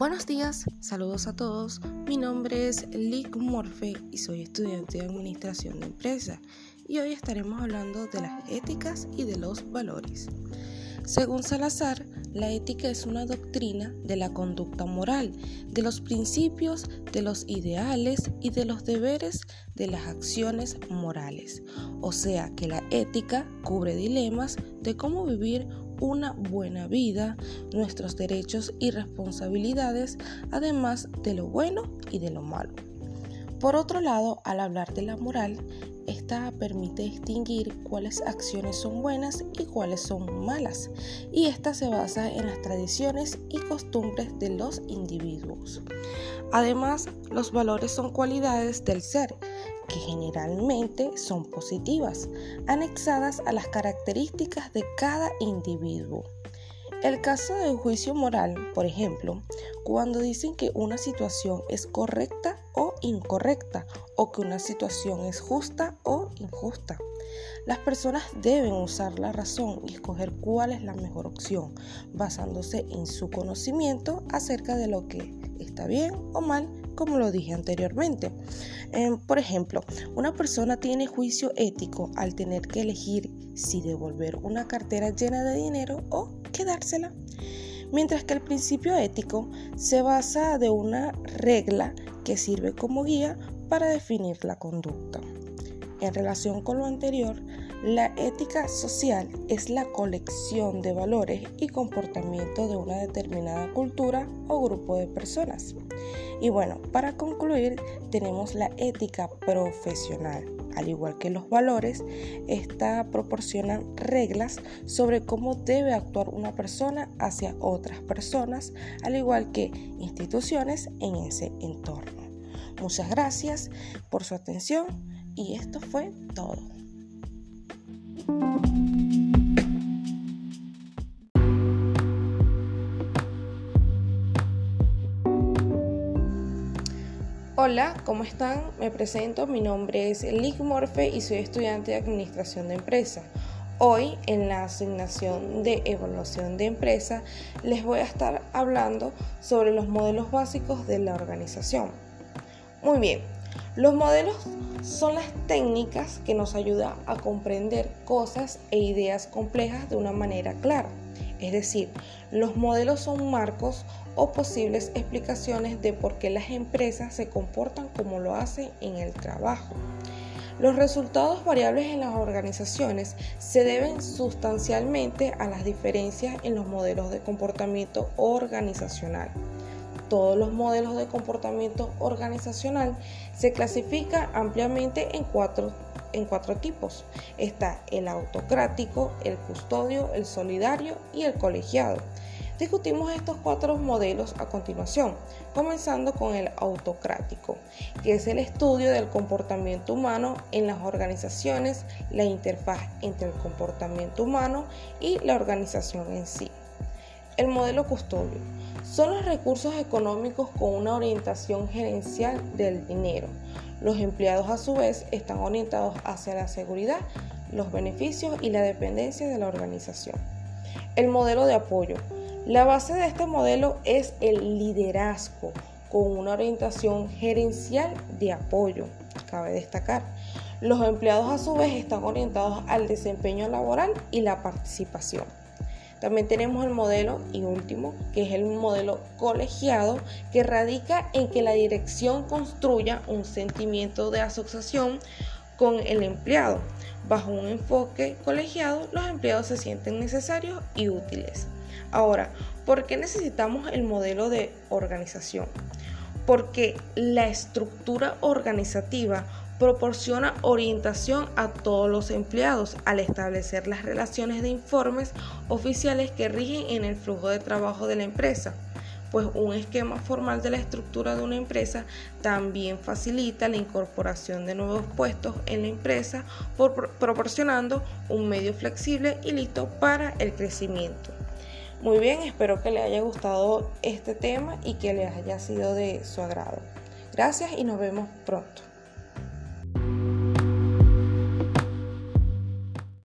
Buenos días, saludos a todos. Mi nombre es Lick Morfe y soy estudiante de Administración de Empresa y hoy estaremos hablando de las éticas y de los valores. Según Salazar, la ética es una doctrina de la conducta moral, de los principios, de los ideales y de los deberes de las acciones morales. O sea que la ética cubre dilemas de cómo vivir una buena vida, nuestros derechos y responsabilidades, además de lo bueno y de lo malo. Por otro lado, al hablar de la moral, esta permite distinguir cuáles acciones son buenas y cuáles son malas, y esta se basa en las tradiciones y costumbres de los individuos. Además, los valores son cualidades del ser que generalmente son positivas, anexadas a las características de cada individuo. El caso de juicio moral, por ejemplo, cuando dicen que una situación es correcta o incorrecta, o que una situación es justa o injusta. Las personas deben usar la razón y escoger cuál es la mejor opción, basándose en su conocimiento acerca de lo que está bien o mal como lo dije anteriormente. Em, por ejemplo, una persona tiene juicio ético al tener que elegir si devolver una cartera llena de dinero o quedársela. Mientras que el principio ético se basa de una regla que sirve como guía para definir la conducta. En relación con lo anterior, la ética social es la colección de valores y comportamientos de una determinada cultura o grupo de personas. Y bueno, para concluir, tenemos la ética profesional. Al igual que los valores, esta proporciona reglas sobre cómo debe actuar una persona hacia otras personas, al igual que instituciones en ese entorno. Muchas gracias por su atención y esto fue todo. Hola, ¿cómo están? Me presento, mi nombre es Lick Morfe y soy estudiante de Administración de Empresa. Hoy en la asignación de evaluación de empresa les voy a estar hablando sobre los modelos básicos de la organización. Muy bien, los modelos son las técnicas que nos ayudan a comprender cosas e ideas complejas de una manera clara. Es decir, los modelos son marcos o posibles explicaciones de por qué las empresas se comportan como lo hacen en el trabajo. Los resultados variables en las organizaciones se deben sustancialmente a las diferencias en los modelos de comportamiento organizacional todos los modelos de comportamiento organizacional se clasifican ampliamente en cuatro, en cuatro tipos. Está el autocrático, el custodio, el solidario y el colegiado. Discutimos estos cuatro modelos a continuación, comenzando con el autocrático, que es el estudio del comportamiento humano en las organizaciones, la interfaz entre el comportamiento humano y la organización en sí. El modelo custodio son los recursos económicos con una orientación gerencial del dinero. Los empleados a su vez están orientados hacia la seguridad, los beneficios y la dependencia de la organización. El modelo de apoyo. La base de este modelo es el liderazgo con una orientación gerencial de apoyo. Cabe destacar. Los empleados a su vez están orientados al desempeño laboral y la participación. También tenemos el modelo y último, que es el modelo colegiado, que radica en que la dirección construya un sentimiento de asociación con el empleado. Bajo un enfoque colegiado, los empleados se sienten necesarios y útiles. Ahora, ¿por qué necesitamos el modelo de organización? Porque la estructura organizativa proporciona orientación a todos los empleados al establecer las relaciones de informes oficiales que rigen en el flujo de trabajo de la empresa pues un esquema formal de la estructura de una empresa también facilita la incorporación de nuevos puestos en la empresa proporcionando un medio flexible y listo para el crecimiento. Muy bien, espero que les haya gustado este tema y que les haya sido de su agrado. Gracias y nos vemos pronto.